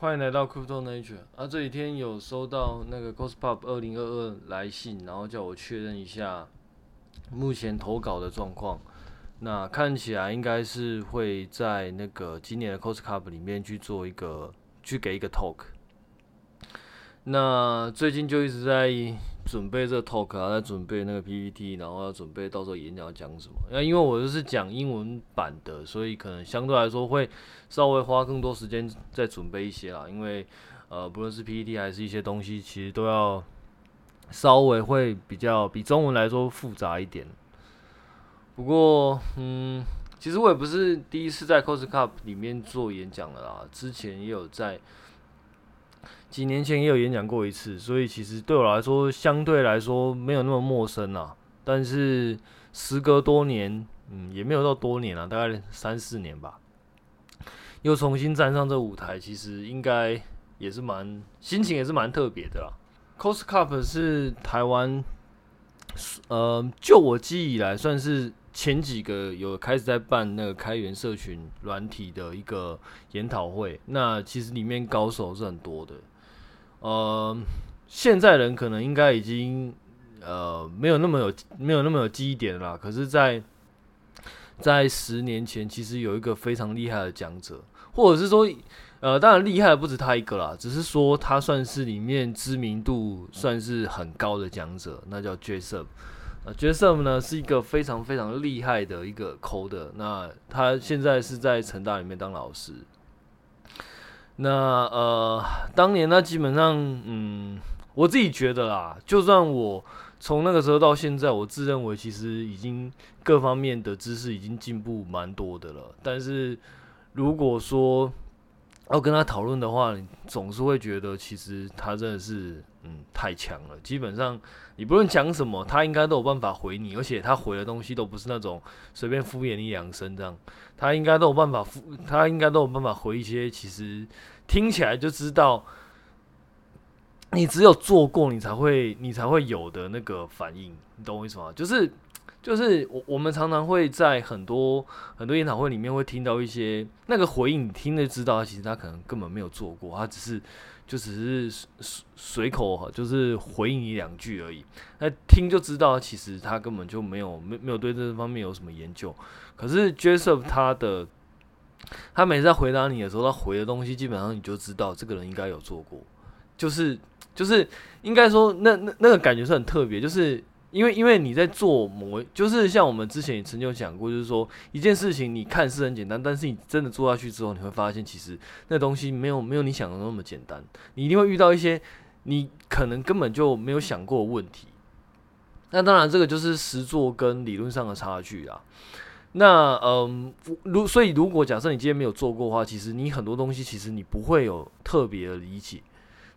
欢迎来到 Crypto Nature 啊！这几天有收到那个 Costpop 二零二二来信，然后叫我确认一下目前投稿的状况。那看起来应该是会在那个今年的 Costcup 里面去做一个，去给一个 talk。那最近就一直在准备这个 talk 啊，在准备那个 PPT，然后要准备到时候演讲要讲什么。那因为我就是讲英文版的，所以可能相对来说会稍微花更多时间再准备一些啦。因为呃，不论是 PPT 还是一些东西，其实都要稍微会比较比中文来说复杂一点。不过，嗯，其实我也不是第一次在 Coscup 里面做演讲了啦，之前也有在。几年前也有演讲过一次，所以其实对我来说，相对来说没有那么陌生啦。但是时隔多年，嗯，也没有到多年了，大概三四年吧，又重新站上这舞台，其实应该也是蛮心情也是蛮特别的啦。Costcup 是台湾，呃，就我记忆以来，算是前几个有开始在办那个开源社群软体的一个研讨会。那其实里面高手是很多的。呃，现在人可能应该已经呃没有那么有没有那么有记忆点了。可是在，在在十年前，其实有一个非常厉害的讲者，或者是说，呃，当然厉害的不止他一个啦，只是说他算是里面知名度算是很高的讲者，那叫 Jessup。呃，Jessup 呢是一个非常非常厉害的一个 coder，那他现在是在成大里面当老师。那呃，当年呢，基本上，嗯，我自己觉得啦，就算我从那个时候到现在，我自认为其实已经各方面的知识已经进步蛮多的了。但是如果说要跟他讨论的话，总是会觉得其实他真的是，嗯，太强了。基本上你不论讲什么，他应该都有办法回你，而且他回的东西都不是那种随便敷衍一两声这样。他应该都有办法，他应该都有办法回一些，其实听起来就知道，你只有做过，你才会，你才会有的那个反应，你懂我意思吗？就是，就是我我们常常会在很多很多研讨会里面会听到一些那个回应，你听就知道，其实他可能根本没有做过，他只是就只是随随口就是回应你两句而已，那听就知道，其实他根本就没有没没有对这方面有什么研究。可是 Joseph 他的，他每次在回答你的时候，他回的东西基本上你就知道这个人应该有做过，就是就是应该说那那那个感觉是很特别，就是因为因为你在做某，就是像我们之前也曾经有讲过，就是说一件事情你看似很简单，但是你真的做下去之后，你会发现其实那东西没有没有你想的那么简单，你一定会遇到一些你可能根本就没有想过的问题。那当然这个就是实作跟理论上的差距啊。那嗯，如所以如果假设你今天没有做过的话，其实你很多东西其实你不会有特别的理解。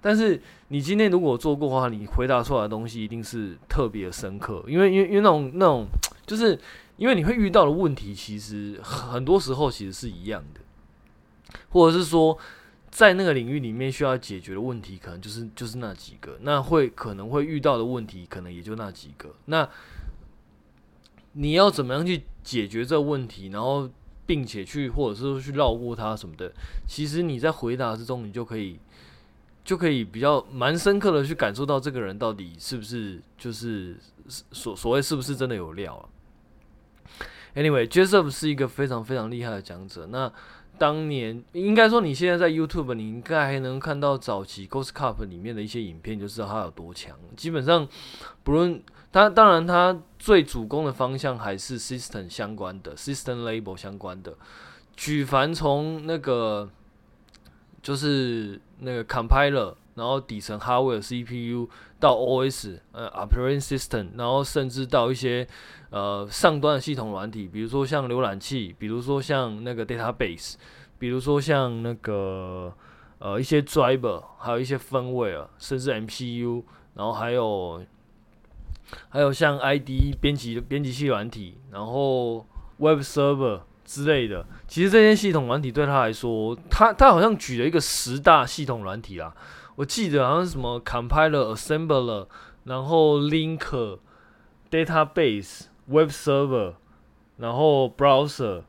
但是你今天如果做过的话，你回答出来的东西一定是特别深刻，因为因为因为那种那种就是因为你会遇到的问题，其实很多时候其实是一样的，或者是说在那个领域里面需要解决的问题，可能就是就是那几个，那会可能会遇到的问题，可能也就那几个，那。你要怎么样去解决这个问题，然后并且去或者是说去绕过它什么的，其实你在回答之中，你就可以就可以比较蛮深刻的去感受到这个人到底是不是就是所所谓是不是真的有料啊。？Anyway，Joseph 是一个非常非常厉害的讲者。那当年应该说你现在在 YouTube，你应该还能看到早期 Ghost Cup 里面的一些影片，就知道他有多强。基本上不论。他当然，他最主攻的方向还是 system 相关的，system label 相关的。举凡从那个就是那个 compiler，然后底层 hardware CPU 到 OS，呃，operating system，然后甚至到一些呃上端的系统软体，比如说像浏览器，比如说像那个 database，比如说像那个呃一些 driver，还有一些 firmware，甚至 MCU，然后还有。还有像 ID 编辑编辑器软体，然后 Web Server 之类的，其实这些系统软体对他来说，他他好像举了一个十大系统软体啦。我记得好像是什么 Compiler、Assembler，然后 Linker、Database、Web Server，然后 Browser，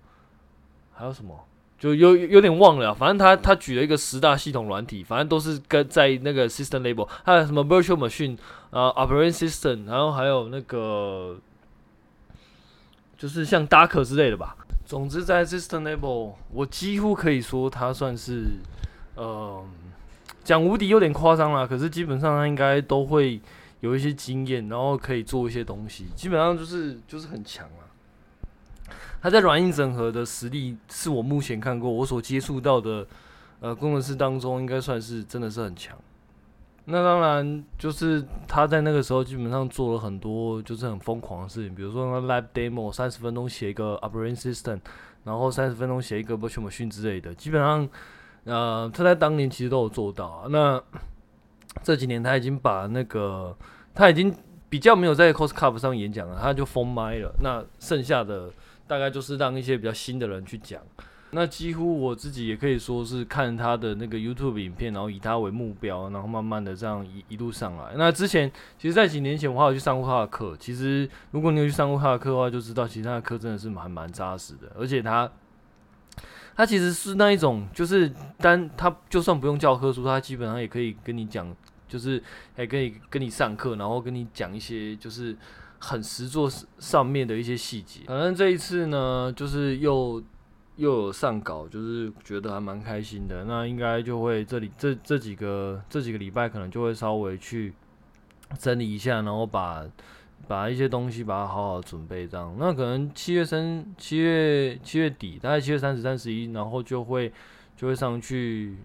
还有什么？就有有点忘了，反正他他举了一个十大系统软体，反正都是跟在那个 system label，还有什么 virtual machine 啊、呃、operating system，然后还有那个就是像 Docker 之类的吧。总之在 system level，我几乎可以说他算是呃讲无敌有点夸张啦，可是基本上他应该都会有一些经验，然后可以做一些东西，基本上就是就是很强啊。他在软硬整合的实力，是我目前看过我所接触到的，呃，工程师当中应该算是真的是很强。那当然，就是他在那个时候基本上做了很多就是很疯狂的事情，比如说那 lab demo 三十分钟写一个 operating system，然后三十分钟写一个 virtual machine 之类的，基本上，呃，他在当年其实都有做到啊。那这几年他已经把那个他已经比较没有在 cost cup 上演讲了，他就封麦了。那剩下的。大概就是让一些比较新的人去讲，那几乎我自己也可以说是看他的那个 YouTube 影片，然后以他为目标，然后慢慢的这样一一路上来。那之前其实，在几年前我还有去上过他的课。其实如果你有去上过他的课的话，就知道其实他的课真的是蛮蛮扎实的。而且他他其实是那一种，就是单他就算不用教科书，他基本上也可以跟你讲，就是还可以跟你上课，然后跟你讲一些就是。很实作上面的一些细节，反正这一次呢，就是又又有上稿，就是觉得还蛮开心的。那应该就会这里这这几个这几个礼拜，可能就会稍微去整理一下，然后把把一些东西把它好好准备这样。那可能七月三七月七月底，大概七月三十、三十一，然后就会就会上去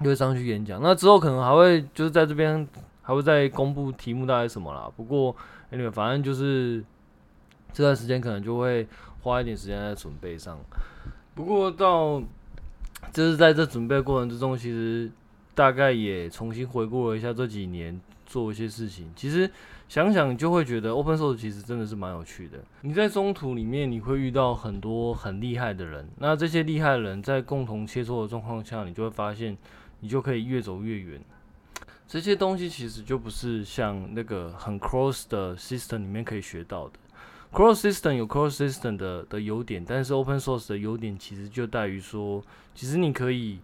就会上去演讲。那之后可能还会就是在这边还会再公布题目大概什么啦。不过。Anyway，反正就是这段时间可能就会花一点时间在准备上。不过到就是在这准备过程之中，其实大概也重新回顾了一下这几年做一些事情。其实想想就会觉得 Open Source 其实真的是蛮有趣的。你在中途里面你会遇到很多很厉害的人，那这些厉害的人在共同切磋的状况下，你就会发现你就可以越走越远。这些东西其实就不是像那个很 cross 的 system 里面可以学到的。Cross system 有 cross system 的的优点，但是 open source 的优点其实就在于说，其实你可以，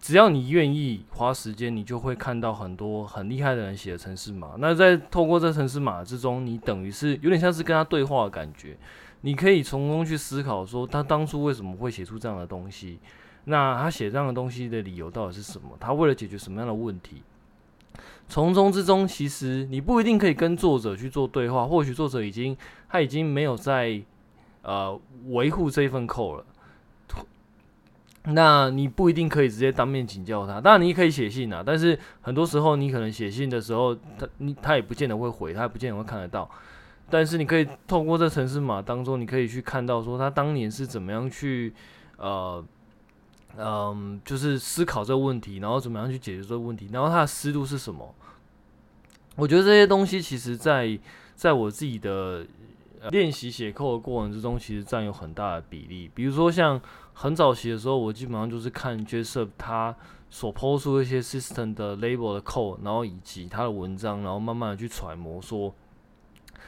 只要你愿意花时间，你就会看到很多很厉害的人写的程式码。那在透过这程式码之中，你等于是有点像是跟他对话的感觉。你可以从中去思考说，他当初为什么会写出这样的东西？那他写这样的东西的理由到底是什么？他为了解决什么样的问题？从中之中，其实你不一定可以跟作者去做对话，或许作者已经他已经没有在呃维护这份扣了，那你不一定可以直接当面请教他。当然你可以写信啊，但是很多时候你可能写信的时候，他你他也不见得会回，他也不见得会看得到。但是你可以透过这城市码当中，你可以去看到说他当年是怎么样去呃。嗯，就是思考这个问题，然后怎么样去解决这个问题，然后他的思路是什么？我觉得这些东西其实在在我自己的练习写扣的过程之中，其实占有很大的比例。比如说像很早期的时候，我基本上就是看 Jessup 他所抛出一些 system 的 label 的扣然后以及他的文章，然后慢慢的去揣摩说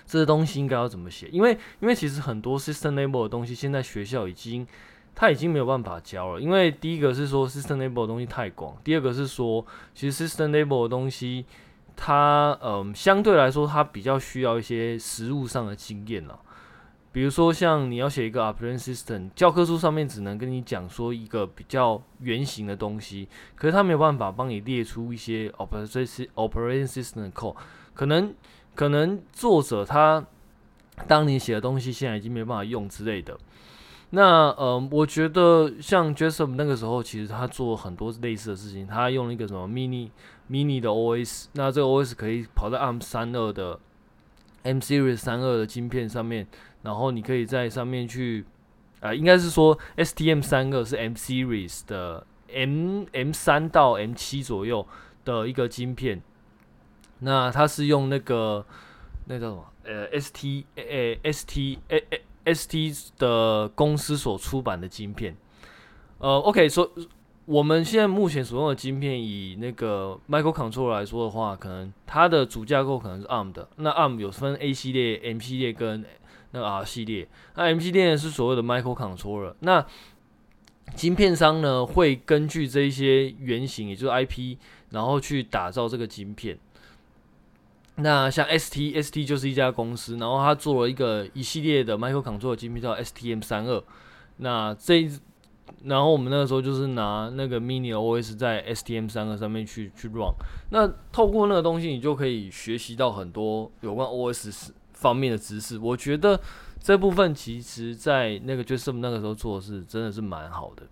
这些东西应该要怎么写。因为因为其实很多 system label 的东西，现在学校已经。他已经没有办法教了，因为第一个是说 system label 的东西太广，第二个是说其实 system label 的东西，它嗯相对来说它比较需要一些实务上的经验了。比如说像你要写一个 operating system，教科书上面只能跟你讲说一个比较原型的东西，可是他没有办法帮你列出一些 operating system 的 code，可能可能作者他当你写的东西现在已经没办法用之类的。那呃，我觉得像 Jessup 那个时候，其实他做很多类似的事情。他用了一个什么 mini mini 的 OS，那这个 OS 可以跑在 ARM 三二的 M Series 三二的晶片上面，然后你可以在上面去，啊、呃，应该是说 STM 三二是 M Series 的 M M 三到 M 七左右的一个晶片。那它是用那个那叫什么？呃，ST 呃 ST 呃呃。ST 的公司所出版的晶片，呃，OK，说、我们现在目前所用的晶片，以那个 microcontroller 来说的话，可能它的主架构可能是 ARM 的。那 ARM 有分 A 系列、M 系列跟那个 R 系列。那 M 系列是所谓的 microcontroller。那晶片商呢会根据这一些原型，也就是 IP，然后去打造这个晶片。那像 ST，ST 就是一家公司，然后他做了一个一系列的 microcontroller 晶片叫 STM 三二。那这，然后我们那个时候就是拿那个 mini OS 在 STM 三二上面去去 run。那透过那个东西，你就可以学习到很多有关 OS 方面的知识。我觉得这部分其实在那个 Jessup 那个时候做的是真的是蛮好的。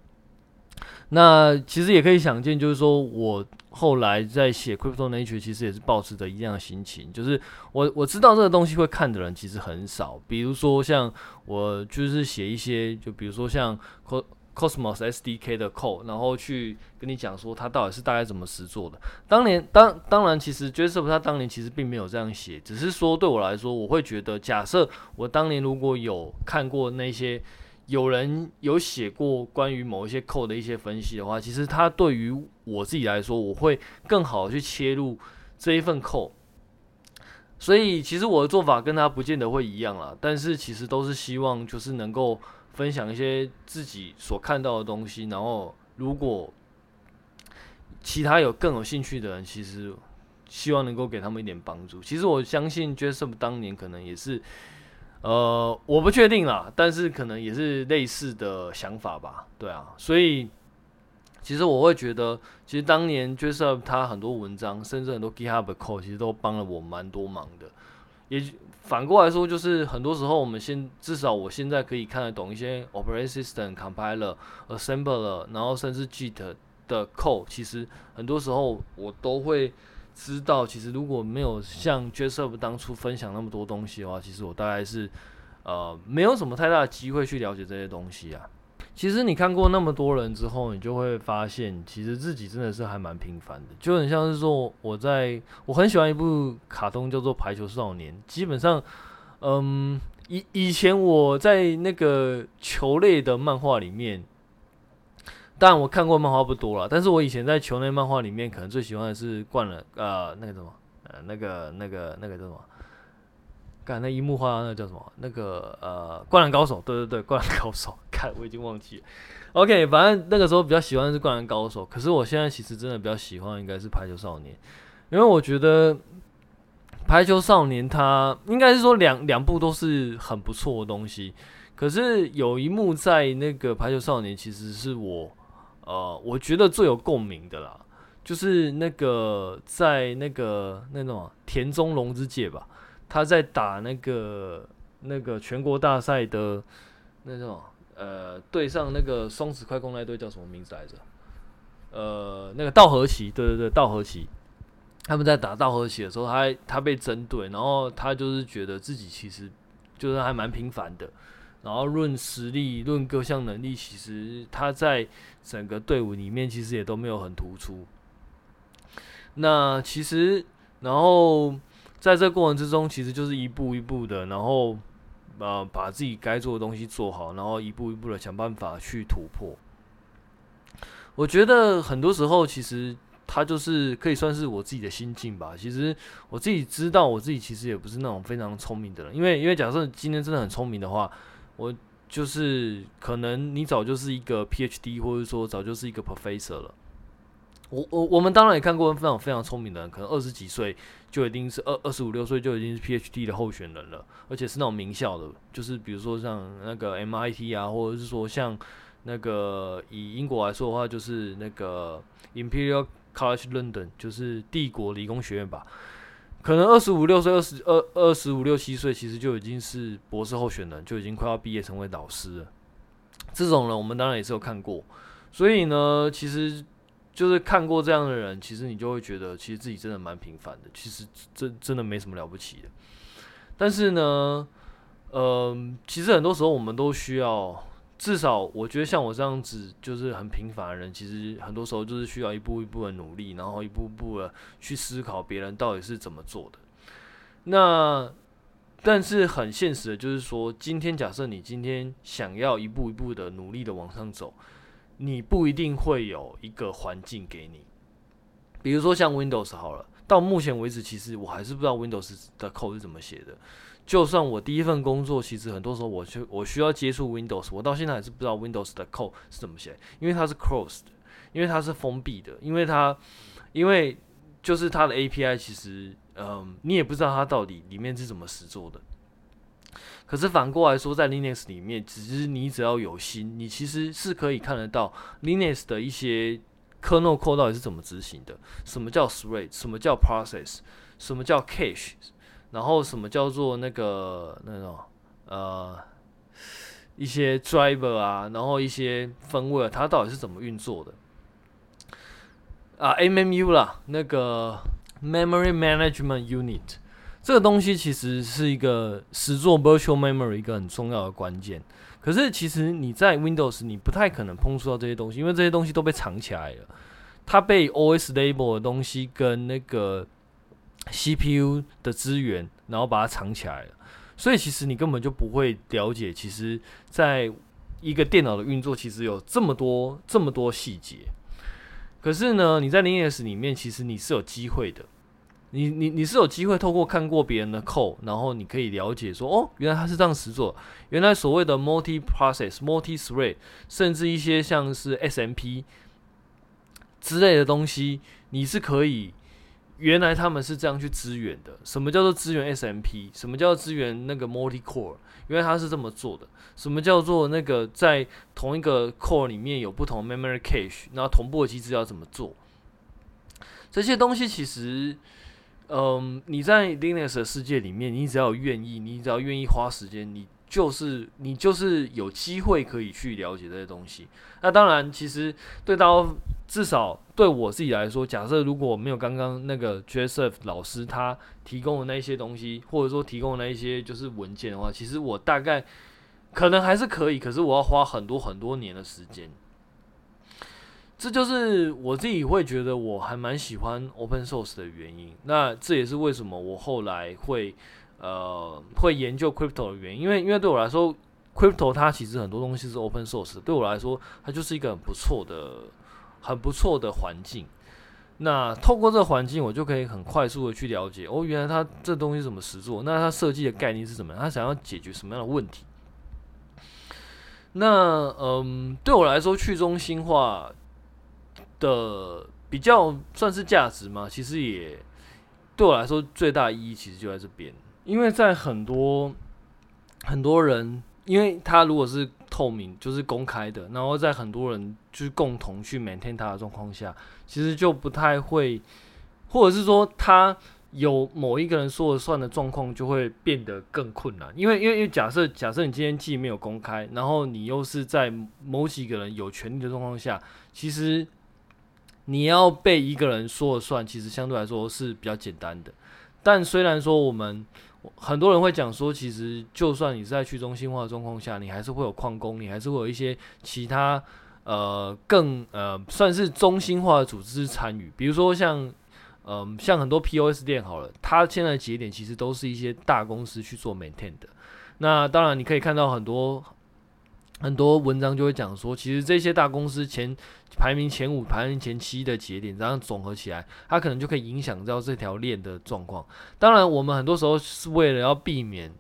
那其实也可以想见，就是说我后来在写 Crypto Nature，其实也是保持着一样的心情，就是我我知道这个东西会看的人其实很少。比如说像我就是写一些，就比如说像 Cosmos SDK 的 code，然后去跟你讲说它到底是大概怎么实做的。当年当当然，其实 Joseph 他当年其实并没有这样写，只是说对我来说，我会觉得，假设我当年如果有看过那些。有人有写过关于某一些扣的一些分析的话，其实他对于我自己来说，我会更好的去切入这一份扣。所以其实我的做法跟他不见得会一样啦，但是其实都是希望就是能够分享一些自己所看到的东西，然后如果其他有更有兴趣的人，其实希望能够给他们一点帮助。其实我相信 Jessup 当年可能也是。呃，我不确定啦，但是可能也是类似的想法吧，对啊，所以其实我会觉得，其实当年 Jessup 他很多文章，甚至很多 GitHub 的 code，其实都帮了我蛮多忙的。也反过来说，就是很多时候我们现至少我现在可以看得懂一些 Operating System Compiler、Assembler，然后甚至 Git 的 code，其实很多时候我都会。知道，其实如果没有像 Jessup 当初分享那么多东西的话，其实我大概是呃没有什么太大的机会去了解这些东西啊。其实你看过那么多人之后，你就会发现，其实自己真的是还蛮平凡的，就很像是说我在我很喜欢一部卡通叫做《排球少年》，基本上，嗯，以以前我在那个球类的漫画里面。但我看过漫画不多了，但是我以前在球内漫画里面，可能最喜欢的是灌篮，呃，那个什么，呃，那个那个那个叫什么？看那樱木花那个叫什么？那个呃，灌篮高手，对对对，灌篮高手，看我已经忘记了。OK，反正那个时候比较喜欢的是灌篮高手，可是我现在其实真的比较喜欢应该是排球少年，因为我觉得排球少年它应该是说两两部都是很不错的东西，可是有一幕在那个排球少年其实是我。呃，我觉得最有共鸣的啦，就是那个在那个那种田中龙之介吧，他在打那个那个全国大赛的那种呃，对上那个松子快攻那队叫什么名字来着？呃，那个稻荷崎，对对对，稻荷崎，他们在打稻荷崎的时候，他他被针对，然后他就是觉得自己其实就是还蛮平凡的。然后论实力，论各项能力，其实他在整个队伍里面其实也都没有很突出。那其实，然后在这过程之中，其实就是一步一步的，然后呃把自己该做的东西做好，然后一步一步的想办法去突破。我觉得很多时候，其实他就是可以算是我自己的心境吧。其实我自己知道，我自己其实也不是那种非常聪明的人，因为因为假设今天真的很聪明的话。我就是可能你早就是一个 PhD，或者说早就是一个 Professor 了。我我我们当然也看过非常非常聪明的人，可能二十几岁就已经是二二十五六岁就已经是 PhD 的候选人了，而且是那种名校的，就是比如说像那个 MIT 啊，或者是说像那个以英国来说的话，就是那个 Imperial College London，就是帝国理工学院吧。可能二十五六岁、二十二、二十五六七岁，其实就已经是博士候选人，就已经快要毕业成为导师了。这种人，我们当然也是有看过。所以呢，其实就是看过这样的人，其实你就会觉得，其实自己真的蛮平凡的。其实真真的没什么了不起的。但是呢，嗯、其实很多时候我们都需要。至少我觉得像我这样子就是很平凡的人，其实很多时候就是需要一步一步的努力，然后一步步的去思考别人到底是怎么做的。那但是很现实的就是说，今天假设你今天想要一步一步的努力的往上走，你不一定会有一个环境给你。比如说像 Windows 好了，到目前为止，其实我还是不知道 Windows 的 code 是怎么写的。就算我第一份工作，其实很多时候我需我需要接触 Windows，我到现在还是不知道 Windows 的 code 是怎么写，因为它是 closed，因为它是封闭的，因为它因为就是它的 API 其实，嗯，你也不知道它到底里面是怎么实做的。可是反过来说，在 Linux 里面，只是你只要有心，你其实是可以看得到 Linux 的一些 kernel code 到底是怎么执行的。什么叫 thread？什么叫 process？什么叫 cache？然后什么叫做那个那种呃一些 driver 啊，然后一些分位它到底是怎么运作的？啊，MMU 啦，那个 Memory Management Unit。这个东西其实是一个实作 virtual memory 一个很重要的关键。可是其实你在 Windows 你不太可能碰触到这些东西，因为这些东西都被藏起来了。它被 OS label 的东西跟那个 CPU 的资源，然后把它藏起来了。所以其实你根本就不会了解，其实在一个电脑的运作其实有这么多这么多细节。可是呢，你在 Linux 里面其实你是有机会的。你你你是有机会透过看过别人的 code，然后你可以了解说，哦，原来他是这样实做。原来所谓的 multi process、multi thread，甚至一些像是 SMP 之类的东西，你是可以，原来他们是这样去支援的。什么叫做支援 SMP？什么叫支援那个 multi core？原来他是这么做的。什么叫做那个在同一个 core 里面有不同 memory cache，那同步的机制要怎么做？这些东西其实。嗯，你在 Linux 的世界里面，你只要愿意，你只要愿意花时间，你就是你就是有机会可以去了解这些东西。那当然，其实对到至少对我自己来说，假设如果没有刚刚那个 Joseph 老师他提供的那些东西，或者说提供的那一些就是文件的话，其实我大概可能还是可以，可是我要花很多很多年的时间。这就是我自己会觉得我还蛮喜欢 open source 的原因。那这也是为什么我后来会呃会研究 crypto 的原因。因为因为对我来说，crypto 它其实很多东西是 open source。对我来说，它就是一个很不错的、很不错的环境。那透过这个环境，我就可以很快速的去了解哦，原来它这东西怎么实做？那它设计的概念是什么？它想要解决什么样的问题？那嗯，对我来说，去中心化。的比较算是价值嘛，其实也对我来说最大意义其实就在这边，因为在很多很多人，因为他如果是透明，就是公开的，然后在很多人就是共同去 maintain 它的状况下，其实就不太会，或者是说他有某一个人说了算的状况，就会变得更困难，因为因为因为假设假设你今天既没有公开，然后你又是在某几个人有权利的状况下，其实。你要被一个人说了算，其实相对来说是比较简单的。但虽然说我们很多人会讲说，其实就算你是在去中心化的状况下，你还是会有矿工，你还是会有一些其他呃更呃算是中心化的组织参与。比如说像嗯、像很多 POS 店好了，它现在节点其实都是一些大公司去做 maintain 的。那当然你可以看到很多。很多文章就会讲说，其实这些大公司前排名前五、排名前七的节点，这样总合起来，它可能就可以影响到这条链的状况。当然，我们很多时候是为了要避免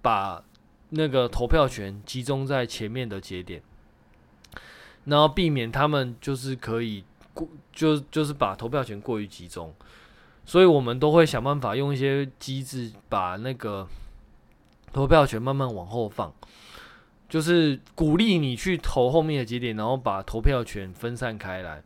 把那个投票权集中在前面的节点，然后避免他们就是可以过，就就是把投票权过于集中，所以我们都会想办法用一些机制把那个投票权慢慢往后放。就是鼓励你去投后面的节点，然后把投票权分散开来。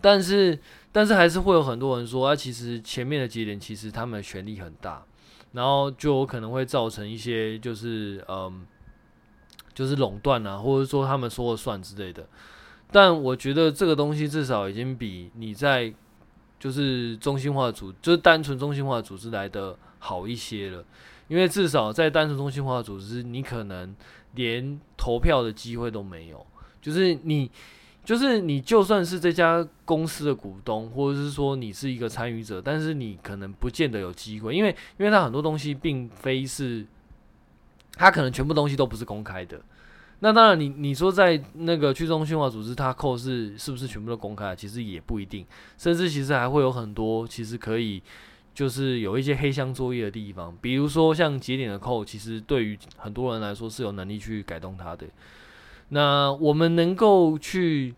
但是，但是还是会有很多人说，啊，其实前面的节点其实他们的权力很大，然后就有可能会造成一些就是嗯，就是垄断啊，或者说他们说了算之类的。但我觉得这个东西至少已经比你在就是中心化组，就是单纯中心化组织来的好一些了。因为至少在单纯中心化组织，你可能连投票的机会都没有。就是你，就是你，就算是这家公司的股东，或者是说你是一个参与者，但是你可能不见得有机会，因为因为它很多东西并非是，它可能全部东西都不是公开的。那当然你，你你说在那个去中心化组织，它扣是是不是全部都公开？其实也不一定，甚至其实还会有很多其实可以就是有一些黑箱作业的地方，比如说像节点的扣，其实对于很多人来说是有能力去改动它的。那我们能够去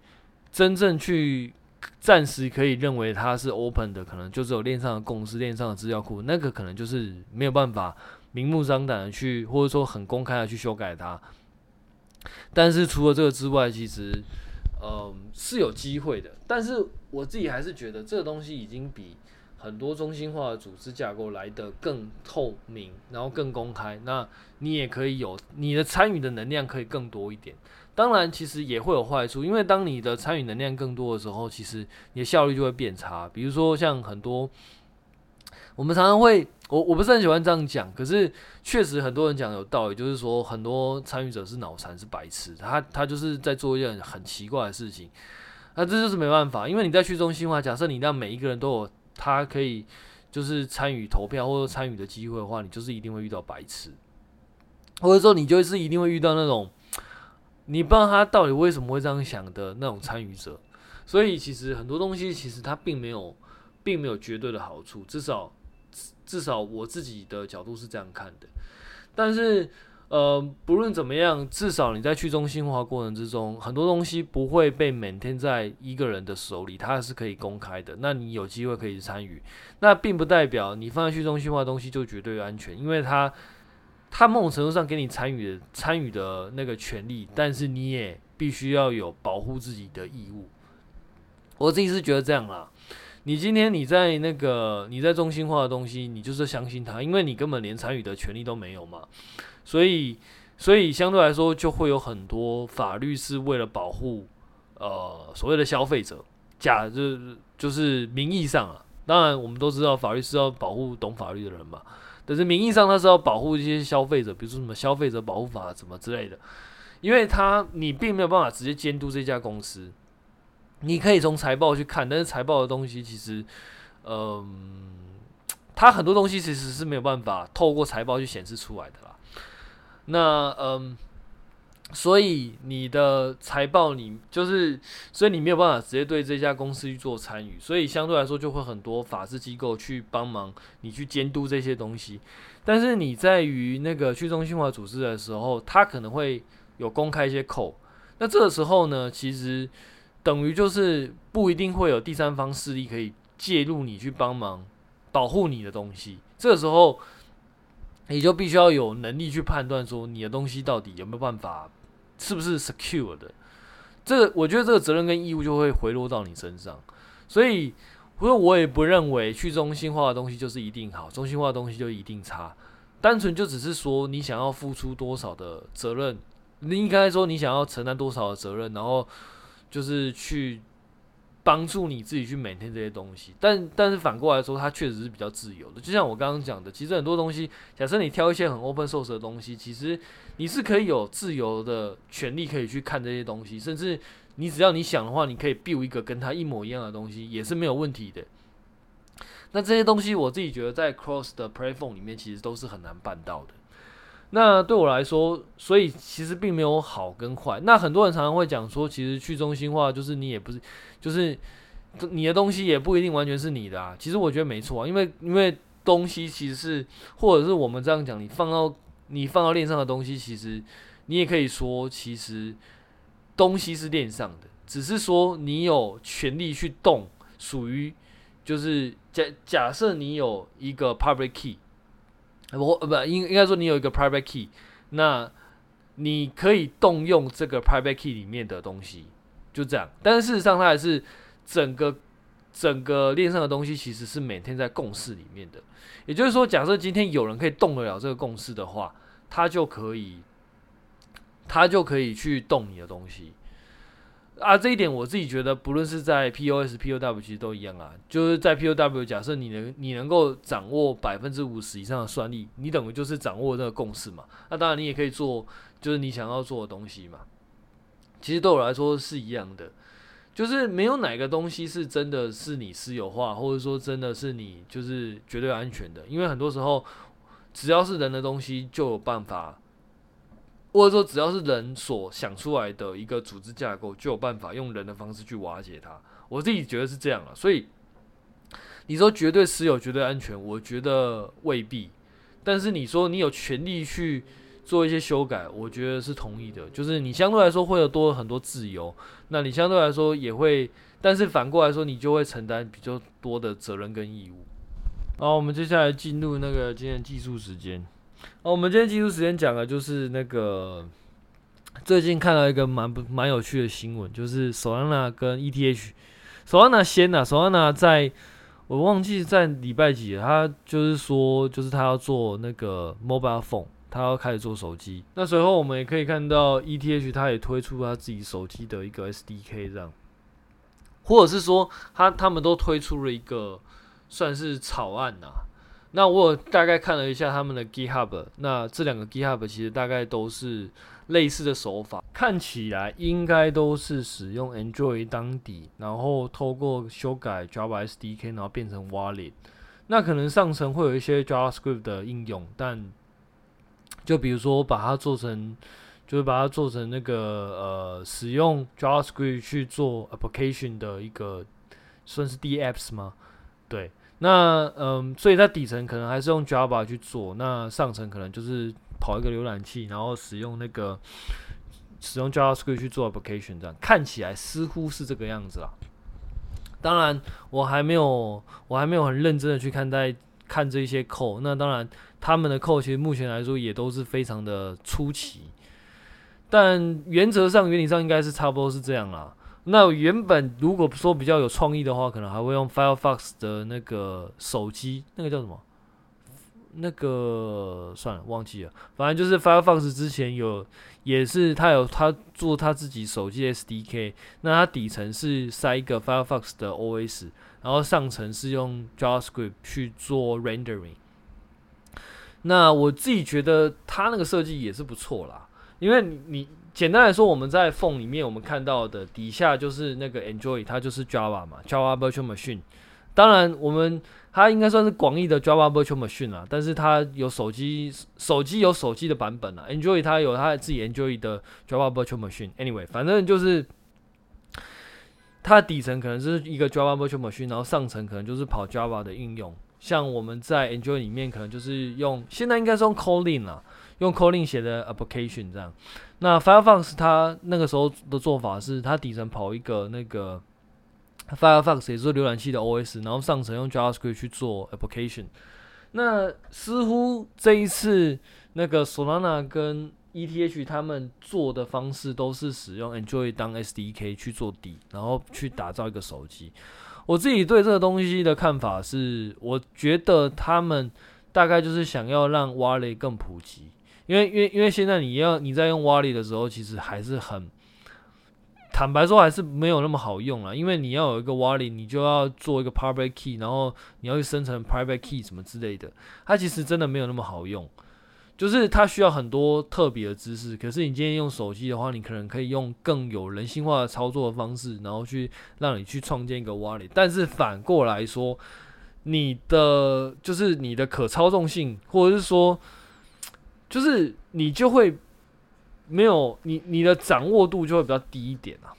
真正去暂时可以认为它是 open 的，可能就只有链上的共识、链上的资料库，那个可能就是没有办法明目张胆的去，或者说很公开的去修改它。但是除了这个之外，其实，嗯，是有机会的。但是我自己还是觉得这个东西已经比很多中心化的组织架构来得更透明，然后更公开。那你也可以有你的参与的能量可以更多一点。当然，其实也会有坏处，因为当你的参与能量更多的时候，其实你的效率就会变差。比如说像很多。我们常常会，我我不是很喜欢这样讲，可是确实很多人讲有道理，就是说很多参与者是脑残，是白痴，他他就是在做一件很奇怪的事情，那这就是没办法，因为你在去中心化，假设你让每一个人都有他可以就是参与投票或者参与的机会的话，你就是一定会遇到白痴，或者说你就是一定会遇到那种你不知道他到底为什么会这样想的那种参与者，所以其实很多东西其实它并没有并没有绝对的好处，至少。至少我自己的角度是这样看的，但是，呃，不论怎么样，至少你在去中心化过程之中，很多东西不会被 maintain 在一个人的手里，它是可以公开的。那你有机会可以参与，那并不代表你放在去中心化的东西就绝对安全，因为它，它某种程度上给你参与的参与的那个权利，但是你也必须要有保护自己的义务。我自己是觉得这样啦。你今天你在那个你在中心化的东西，你就是相信它，因为你根本连参与的权利都没有嘛，所以所以相对来说就会有很多法律是为了保护呃所谓的消费者，假就是就是名义上啊，当然我们都知道法律是要保护懂法律的人嘛，但是名义上它是要保护一些消费者，比如说什么消费者保护法什么之类的，因为它你并没有办法直接监督这家公司。你可以从财报去看，但是财报的东西其实，嗯，它很多东西其实是没有办法透过财报去显示出来的啦。那嗯，所以你的财报你就是，所以你没有办法直接对这家公司去做参与，所以相对来说就会很多法制机构去帮忙你去监督这些东西。但是你在于那个去中心化组织的时候，它可能会有公开一些口，那这个时候呢，其实。等于就是不一定会有第三方势力可以介入你去帮忙保护你的东西，这个时候你就必须要有能力去判断说你的东西到底有没有办法是不是 secure 的。这个我觉得这个责任跟义务就会回落到你身上，所以，所以我也不认为去中心化的东西就是一定好，中心化的东西就一定差。单纯就只是说你想要付出多少的责任，你应该说你想要承担多少的责任，然后。就是去帮助你自己去每天这些东西，但但是反过来说，它确实是比较自由的。就像我刚刚讲的，其实很多东西，假设你挑一些很 open source 的东西，其实你是可以有自由的权利可以去看这些东西，甚至你只要你想的话，你可以 build 一个跟它一模一样的东西，也是没有问题的。那这些东西，我自己觉得在 cross 的 platform 里面，其实都是很难办到的。那对我来说，所以其实并没有好跟坏。那很多人常常会讲说，其实去中心化就是你也不是，就是你的东西也不一定完全是你的啊。其实我觉得没错啊，因为因为东西其实是，或者是我们这样讲，你放到你放到链上的东西，其实你也可以说，其实东西是链上的，只是说你有权利去动，属于就是假假设你有一个 public key。我不应应该说你有一个 private key，那你可以动用这个 private key 里面的东西，就这样。但是事实上，它还是整个整个链上的东西其实是每天在共识里面的。也就是说，假设今天有人可以动得了这个共识的话，他就可以他就可以去动你的东西。啊，这一点我自己觉得，不论是在 POS、POW，其实都一样啊。就是在 POW，假设你能你能够掌握百分之五十以上的算力，你等于就是掌握这个共识嘛。那当然，你也可以做，就是你想要做的东西嘛。其实对我来说是一样的，就是没有哪个东西是真的是你私有化，或者说真的是你就是绝对安全的。因为很多时候，只要是人的东西，就有办法或者说只要是人所想出来的一个组织架构，就有办法用人的方式去瓦解它。我自己觉得是这样啊，所以你说绝对私有、绝对安全，我觉得未必。但是你说你有权利去做一些修改，我觉得是同意的。就是你相对来说会有多很多自由，那你相对来说也会，但是反过来说，你就会承担比较多的责任跟义务。好，我们接下来进入那个今天技术时间。哦，我们今天技术时间讲的就是那个最近看到一个蛮不蛮有趣的新闻，就是 Solana 跟 ETH，Solana 先呐，Solana 在。我忘记在礼拜几了，他就是说，就是他要做那个 mobile phone，他要开始做手机。那随后我们也可以看到 ETH，他也推出他自己手机的一个 SDK 这样，或者是说他他们都推出了一个算是草案呐、那我大概看了一下他们的 GitHub，那这两个 GitHub 其实大概都是。类似的手法看起来应该都是使用 Android 当底，然后透过修改 Java SDK，然后变成 Wallet。那可能上层会有一些 JavaScript 的应用，但就比如说我把它做成，就是把它做成那个呃，使用 JavaScript 去做 application 的一个算是 DApps 吗？对，那嗯，所以在底层可能还是用 Java 去做，那上层可能就是。跑一个浏览器，然后使用那个使用 JavaScript 去做 application，这样看起来似乎是这个样子啦。当然，我还没有我还没有很认真的去看待看这些 code。那当然，他们的 code 其实目前来说也都是非常的出奇，但原则上原理上应该是差不多是这样啦。那原本如果说比较有创意的话，可能还会用 Firefox 的那个手机，那个叫什么？那个算了，忘记了。反正就是 Firefox 之前有，也是他有他做他自己手机 SDK，那它底层是塞一个 Firefox 的 OS，然后上层是用 JavaScript 去做 rendering。那我自己觉得他那个设计也是不错啦，因为你，你简单来说，我们在 Phone 里面我们看到的底下就是那个 Android，它就是 Java 嘛，Java Virtual Machine。当然我们。它应该算是广义的 Java Virtual Machine 啦，但是它有手机，手机有手机的版本啦。Android 它有它自己 Android 的 Java Virtual Machine。Anyway，反正就是它底层可能是一个 Java Virtual Machine，然后上层可能就是跑 Java 的应用。像我们在 Android 里面可能就是用，现在应该是用 Kotlin 啦，用 Kotlin 写的 application 这样。那 Firefox 它那个时候的做法是，它底层跑一个那个。Firefox 也是浏览器的 OS，然后上层用 JavaScript 去做 application。那似乎这一次那个 Solana 跟 ETH 他们做的方式都是使用 Android 当 SDK 去做底，然后去打造一个手机。我自己对这个东西的看法是，我觉得他们大概就是想要让 Wallet 更普及，因为因为因为现在你要你在用 Wallet 的时候，其实还是很。坦白说还是没有那么好用了，因为你要有一个 wallet，你就要做一个 public key，然后你要去生成 private key 什么之类的，它其实真的没有那么好用，就是它需要很多特别的知识。可是你今天用手机的话，你可能可以用更有人性化的操作的方式，然后去让你去创建一个 wallet。但是反过来说，你的就是你的可操纵性，或者是说，就是你就会。没有你，你的掌握度就会比较低一点啊。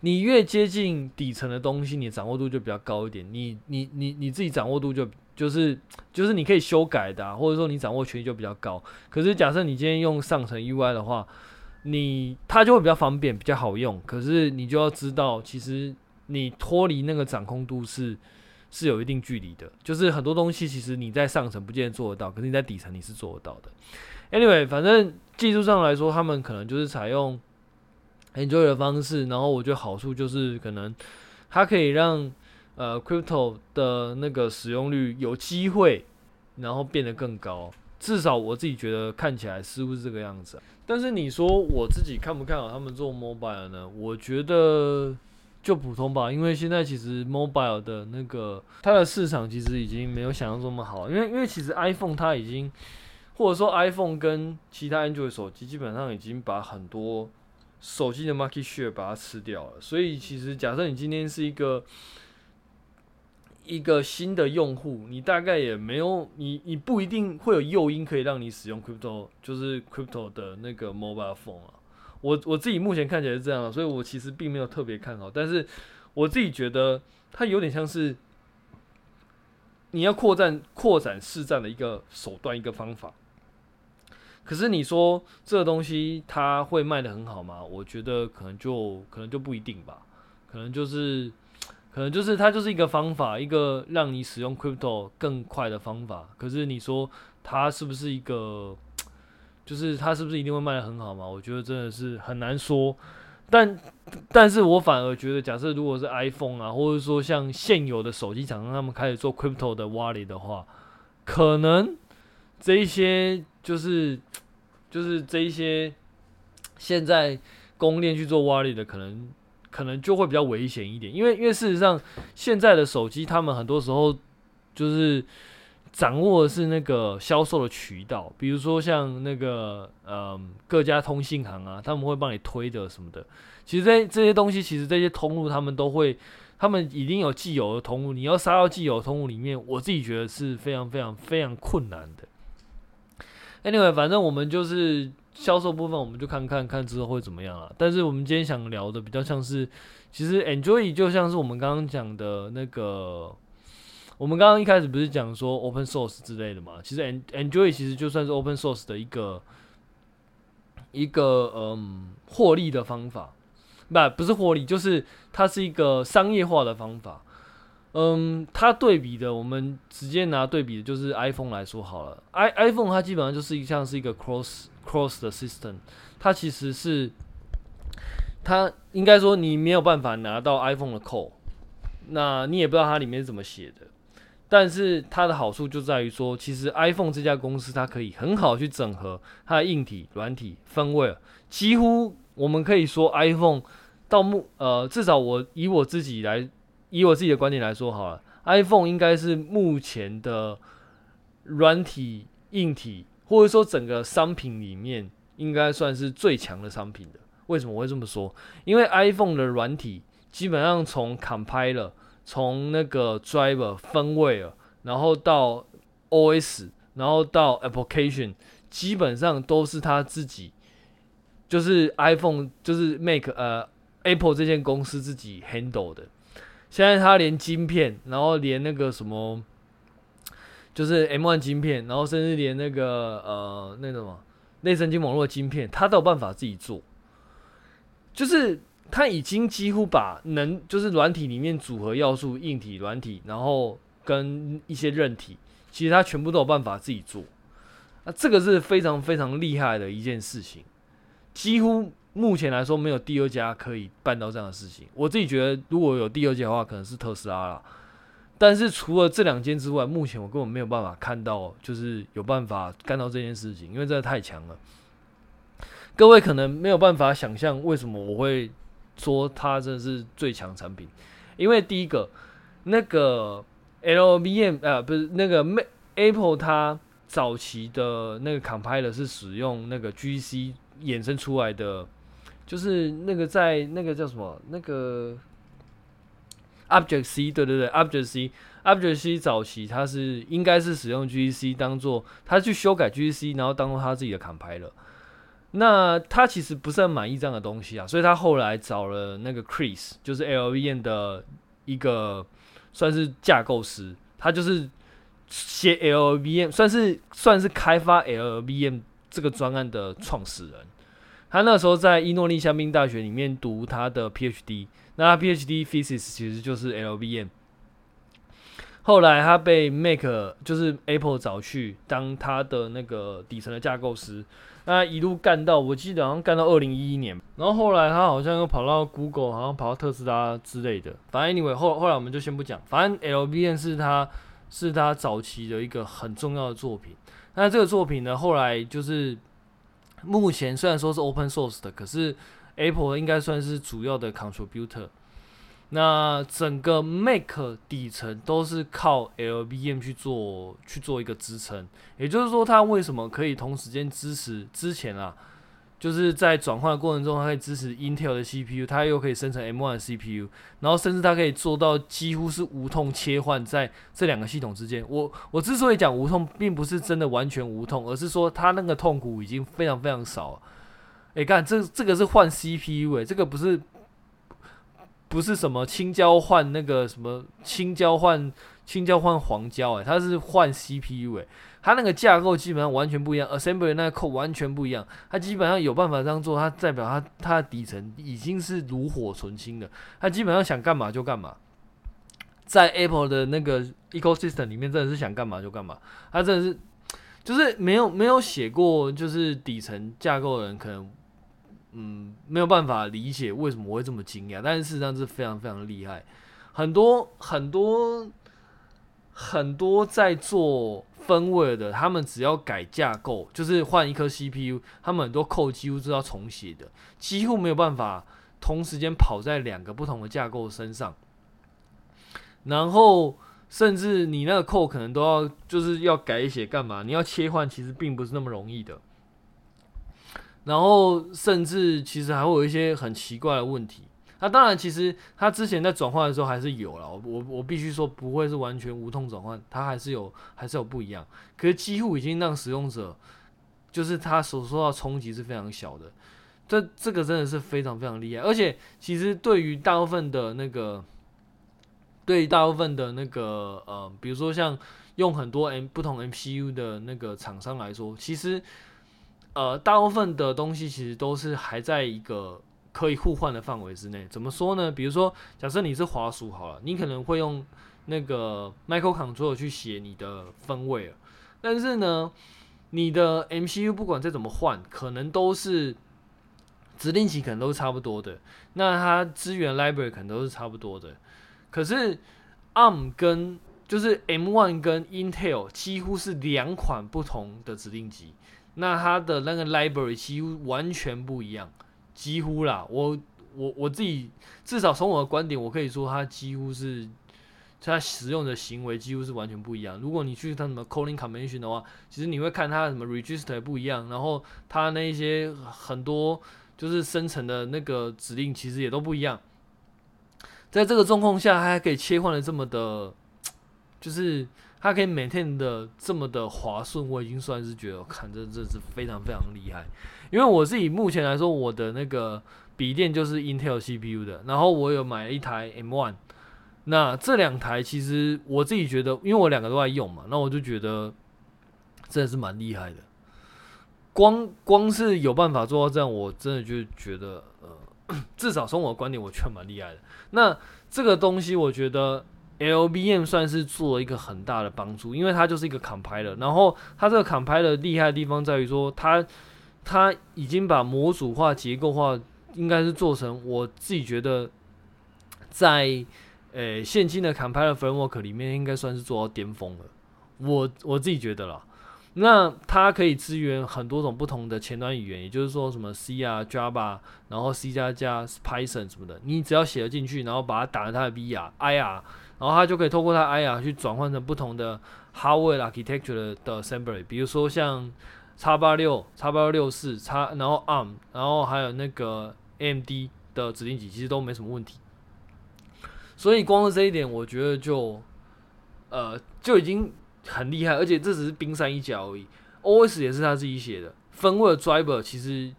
你越接近底层的东西，你掌握度就比较高一点。你、你、你、你自己掌握度就就是就是你可以修改的啊，或者说你掌握权力就比较高。可是假设你今天用上层 UI 的话，你它就会比较方便，比较好用。可是你就要知道，其实你脱离那个掌控度是是有一定距离的。就是很多东西其实你在上层不见得做得到，可是你在底层你是做得到的。Anyway，反正。技术上来说，他们可能就是采用 Android 的方式，然后我觉得好处就是可能它可以让呃 Crypto 的那个使用率有机会，然后变得更高。至少我自己觉得看起来似乎是这个样子。但是你说我自己看不看好他们做 Mobile 呢？我觉得就普通吧，因为现在其实 Mobile 的那个它的市场其实已经没有想象中那么好，因为因为其实 iPhone 它已经。或者说，iPhone 跟其他 Android 手机基本上已经把很多手机的 market share 把它吃掉了。所以，其实假设你今天是一个一个新的用户，你大概也没有你你不一定会有诱因可以让你使用 crypto，就是 crypto 的那个 mobile phone 啊。我我自己目前看起来是这样，所以我其实并没有特别看好。但是我自己觉得它有点像是你要扩展扩展市占的一个手段，一个方法。可是你说这个东西它会卖的很好吗？我觉得可能就可能就不一定吧。可能就是可能就是它就是一个方法，一个让你使用 crypto 更快的方法。可是你说它是不是一个？就是它是不是一定会卖得很好嘛？我觉得真的是很难说。但但是我反而觉得，假设如果是 iPhone 啊，或者说像现有的手机厂商他们开始做 Crypto 的 Wallet 的话，可能这一些就是就是这一些现在公链去做 Wallet 的，可能可能就会比较危险一点。因为因为事实上现在的手机，他们很多时候就是。掌握的是那个销售的渠道，比如说像那个呃各家通信行啊，他们会帮你推的什么的。其实这这些东西，其实这些通路他们都会，他们已经有既有的通路，你要杀到既有的通路里面，我自己觉得是非常非常非常困难的。Anyway，反正我们就是销售部分，我们就看看看之后会怎么样啊。但是我们今天想聊的比较像是，其实 Enjoy 就像是我们刚刚讲的那个。我们刚刚一开始不是讲说 open source 之类的嘛？其实 Enjoy 其实就算是 open source 的一个一个嗯获利的方法，不不是获利，就是它是一个商业化的方法。嗯，它对比的，我们直接拿对比的，就是 iPhone 来说好了。i iPhone 它基本上就是一像是一个 cross cross the system，它其实是它应该说你没有办法拿到 iPhone 的 code，那你也不知道它里面是怎么写的。但是它的好处就在于说，其实 iPhone 这家公司它可以很好去整合它的硬体、软体、firmware，几乎我们可以说 iPhone 到目呃，至少我以我自己来，以我自己的观点来说好了，iPhone 应该是目前的软体、硬体，或者说整个商品里面应该算是最强的商品的。为什么会这么说？因为 iPhone 的软体基本上从 Compiler。从那个 driver firmware，然后到 OS，然后到 application，基本上都是他自己，就是 iPhone，就是 Make 呃 Apple 这间公司自己 handle 的。现在他连晶片，然后连那个什么，就是 M1 晶片，然后甚至连那个呃那什么内神经网络的晶片，它都有办法自己做，就是。它已经几乎把能就是软体里面组合要素，硬体、软体，然后跟一些韧体，其实它全部都有办法自己做。那这个是非常非常厉害的一件事情，几乎目前来说没有第二家可以办到这样的事情。我自己觉得，如果有第二家的话，可能是特斯拉啦。但是除了这两间之外，目前我根本没有办法看到，就是有办法干到这件事情，因为真的太强了。各位可能没有办法想象为什么我会。说它真的是最强产品，因为第一个那个 LLVM 呃不是那个 Apple 它早期的那个 compiler 是使用那个 GC 衍生出来的，就是那个在那个叫什么那个 Object C 对对对 Object C Object C 早期它是应该是使用 GC 当做它去修改 GC 然后当做它自己的 compiler。那他其实不是很满意这样的东西啊，所以他后来找了那个 Chris，就是 LVM 的一个算是架构师，他就是写 LVM，算是算是开发 LVM 这个专案的创始人。他那时候在伊诺利香槟大学里面读他的 PhD，那 PhD thesis 其实就是 LLVM。后来他被 Make 就是 Apple 找去当他的那个底层的架构师。那一路干到，我记得好像干到二零一一年，然后后来他好像又跑到 Google，好像跑到特斯拉之类的。反正 anyway，后后来我们就先不讲。反正 LLVM 是他是他早期的一个很重要的作品。那这个作品呢，后来就是目前虽然说是 Open Source 的，可是 Apple 应该算是主要的 contributor。那整个 Mac 底层都是靠 LBM 去做去做一个支撑，也就是说，它为什么可以同时间支持之前啊，就是在转换的过程中，它可以支持 Intel 的 CPU，它又可以生成 M1 的 CPU，然后甚至它可以做到几乎是无痛切换在这两个系统之间。我我之所以讲无痛，并不是真的完全无痛，而是说它那个痛苦已经非常非常少了。哎，看这这个是换 CPU 诶、这个不是不是什么青椒换那个什么青椒换青椒换黄椒诶、它是换 CPU 诶、它那个架构基本上完全不一样，assembly 那个库完全不一样。它基本上有办法这样做，它代表它它的底层已经是炉火纯青的。它基本上想干嘛就干嘛，在 Apple 的那个 ecosystem 里面，真的是想干嘛就干嘛。它真的是就是没有没有写过就是底层架构的人，可能嗯没有办法理解为什么会这么惊讶。但是事实上是非常非常厉害，很多很多很多在做。分位的，他们只要改架构，就是换一颗 CPU，他们很多 code 几乎是要重写的，几乎没有办法同时间跑在两个不同的架构身上。然后，甚至你那个 code 可能都要就是要改一些干嘛？你要切换，其实并不是那么容易的。然后，甚至其实还会有一些很奇怪的问题。那当然，其实它之前在转换的时候还是有了，我我我必须说不会是完全无痛转换，它还是有还是有不一样。可是几乎已经让使用者，就是他所受到冲击是非常小的，这这个真的是非常非常厉害。而且其实对于大部分的那个，对于大部分的那个呃，比如说像用很多 M 不同 MCU 的那个厂商来说，其实呃大部分的东西其实都是还在一个。可以互换的范围之内，怎么说呢？比如说，假设你是滑鼠好了，你可能会用那个 microcontroller 去写你的分位，但是呢，你的 MCU 不管再怎么换，可能都是指令集可能都是差不多的，那它资源 library 可能都是差不多的。可是 ARM 跟就是 M1 跟 Intel 几乎是两款不同的指令集，那它的那个 library 几乎完全不一样。几乎啦，我我我自己至少从我的观点，我可以说它几乎是它使用的行为几乎是完全不一样。如果你去他什么 calling convention 的话，其实你会看它什么 register 不一样，然后它那一些很多就是生成的那个指令其实也都不一样。在这个状况下，它还可以切换的这么的，就是它可以 maintain 的这么的滑顺，我已经算是觉得，看这这是非常非常厉害。因为我自己目前来说，我的那个笔电就是 Intel CPU 的，然后我有买了一台 M1，那这两台其实我自己觉得，因为我两个都在用嘛，那我就觉得真的是蛮厉害的。光光是有办法做到这样，我真的就觉得，呃，至少从我的观点，我确蛮厉害的。那这个东西，我觉得 LVM 算是做了一个很大的帮助，因为它就是一个 compiler，然后它这个 compiler 厉害的地方在于说它。它已经把模组化、结构化，应该是做成我自己觉得，在呃现今的 compiler framework 里面，应该算是做到巅峰了。我我自己觉得啦，那它可以支援很多种不同的前端语言，也就是说什么 C 啊、Java，然后 C 加加、Python 什么的，你只要写了进去，然后把它打成它的 VR、IR，然后它就可以透过它 IR 去转换成不同的 hardware architecture 的 assembly，比如说像。叉八六、叉八六六四、叉，然后 ARM，然后还有那个 AMD 的指令集，其实都没什么问题。所以光是这一点，我觉得就，呃，就已经很厉害，而且这只是冰山一角而已。OS 也是他自己写的，分位的 driver 其实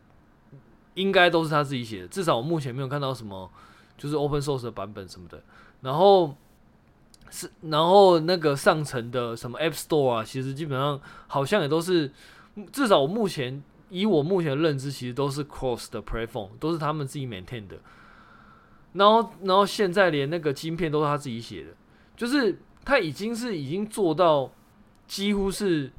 应该都是他自己写的，至少我目前没有看到什么就是 open source 的版本什么的。然后是，然后那个上层的什么 App Store 啊，其实基本上好像也都是。至少我目前以我目前的认知，其实都是 cross 的 platform，都是他们自己 maintain 的。然后，然后现在连那个晶片都是他自己写的，就是他已经是已经做到几乎是，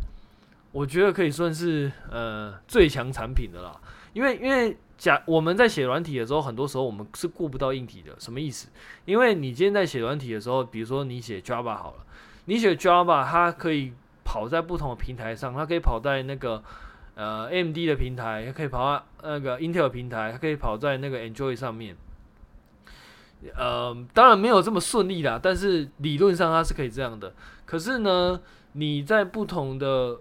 我觉得可以算是呃最强产品的啦。因为因为假我们在写软体的时候，很多时候我们是顾不到硬体的。什么意思？因为你今天在写软体的时候，比如说你写 Java 好了，你写 Java 它可以。跑在不同的平台上，它可以跑在那个呃 MD 的平台，它可以跑在那个 Intel 平台，它可以跑在那个 Android 上面。呃，当然没有这么顺利啦，但是理论上它是可以这样的。可是呢，你在不同的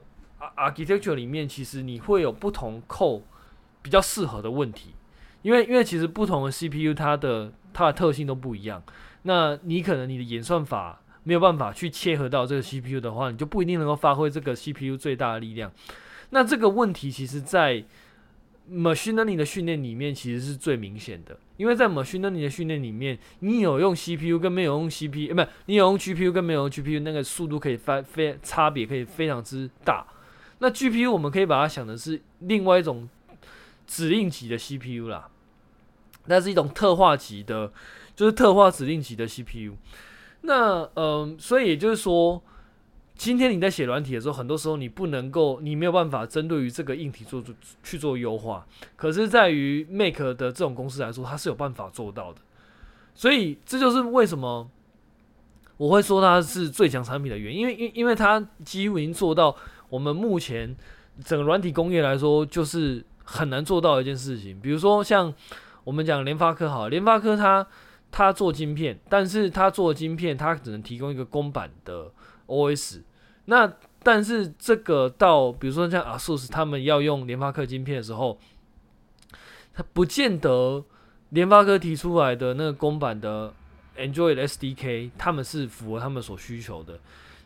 architecture 里面，其实你会有不同 code 比较适合的问题，因为因为其实不同的 CPU 它的它的特性都不一样，那你可能你的演算法没有办法去切合到这个 CPU 的话，你就不一定能够发挥这个 CPU 最大的力量。那这个问题其实，在 machine learning 的训练里面其实是最明显的，因为在 machine learning 的训练里面，你有用 CPU 跟没有用 CPU，不是，你有用 GPU 跟没有用 GPU，那个速度可以非非差别可以非常之大。那 GPU 我们可以把它想的是另外一种指令级的 CPU 啦，那是一种特化级的，就是特化指令级的 CPU。那嗯、所以也就是说。今天你在写软体的时候，很多时候你不能够，你没有办法针对于这个硬体做做去做优化。可是，在于 Make 的这种公司来说，它是有办法做到的。所以，这就是为什么我会说它是最强产品的原因，因为因因为它几乎已经做到我们目前整个软体工业来说，就是很难做到一件事情。比如说，像我们讲联发科好，联发科它它做晶片，但是它做晶片，它只能提供一个公版的。OS，那但是这个到比如说像 ASUS 他们要用联发科晶片的时候，它不见得联发科提出来的那个公版的 Android SDK 他们是符合他们所需求的，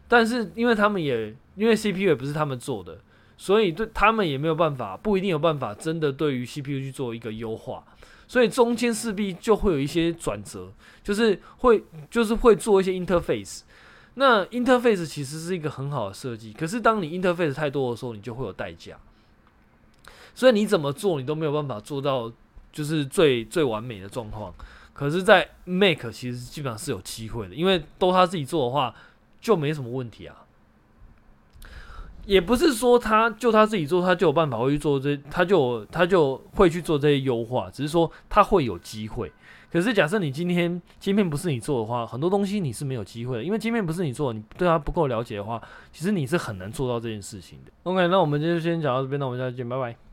但是因为他们也因为 CPU 也不是他们做的，所以对他们也没有办法，不一定有办法真的对于 CPU 去做一个优化，所以中间势必就会有一些转折，就是会就是会做一些 interface。那 interface 其实是一个很好的设计，可是当你 interface 太多的时候，你就会有代价。所以你怎么做，你都没有办法做到就是最最完美的状况。可是，在 Make 其实基本上是有机会的，因为都他自己做的话，就没什么问题啊。也不是说他就他自己做，他就有办法会去做这，他就他就会去做这些优化，只是说他会有机会。可是，假设你今天晶片不是你做的话，很多东西你是没有机会的，因为晶片不是你做，你对它不够了解的话，其实你是很难做到这件事情的。OK，那我们就先讲到这边，那我们下次见，拜拜。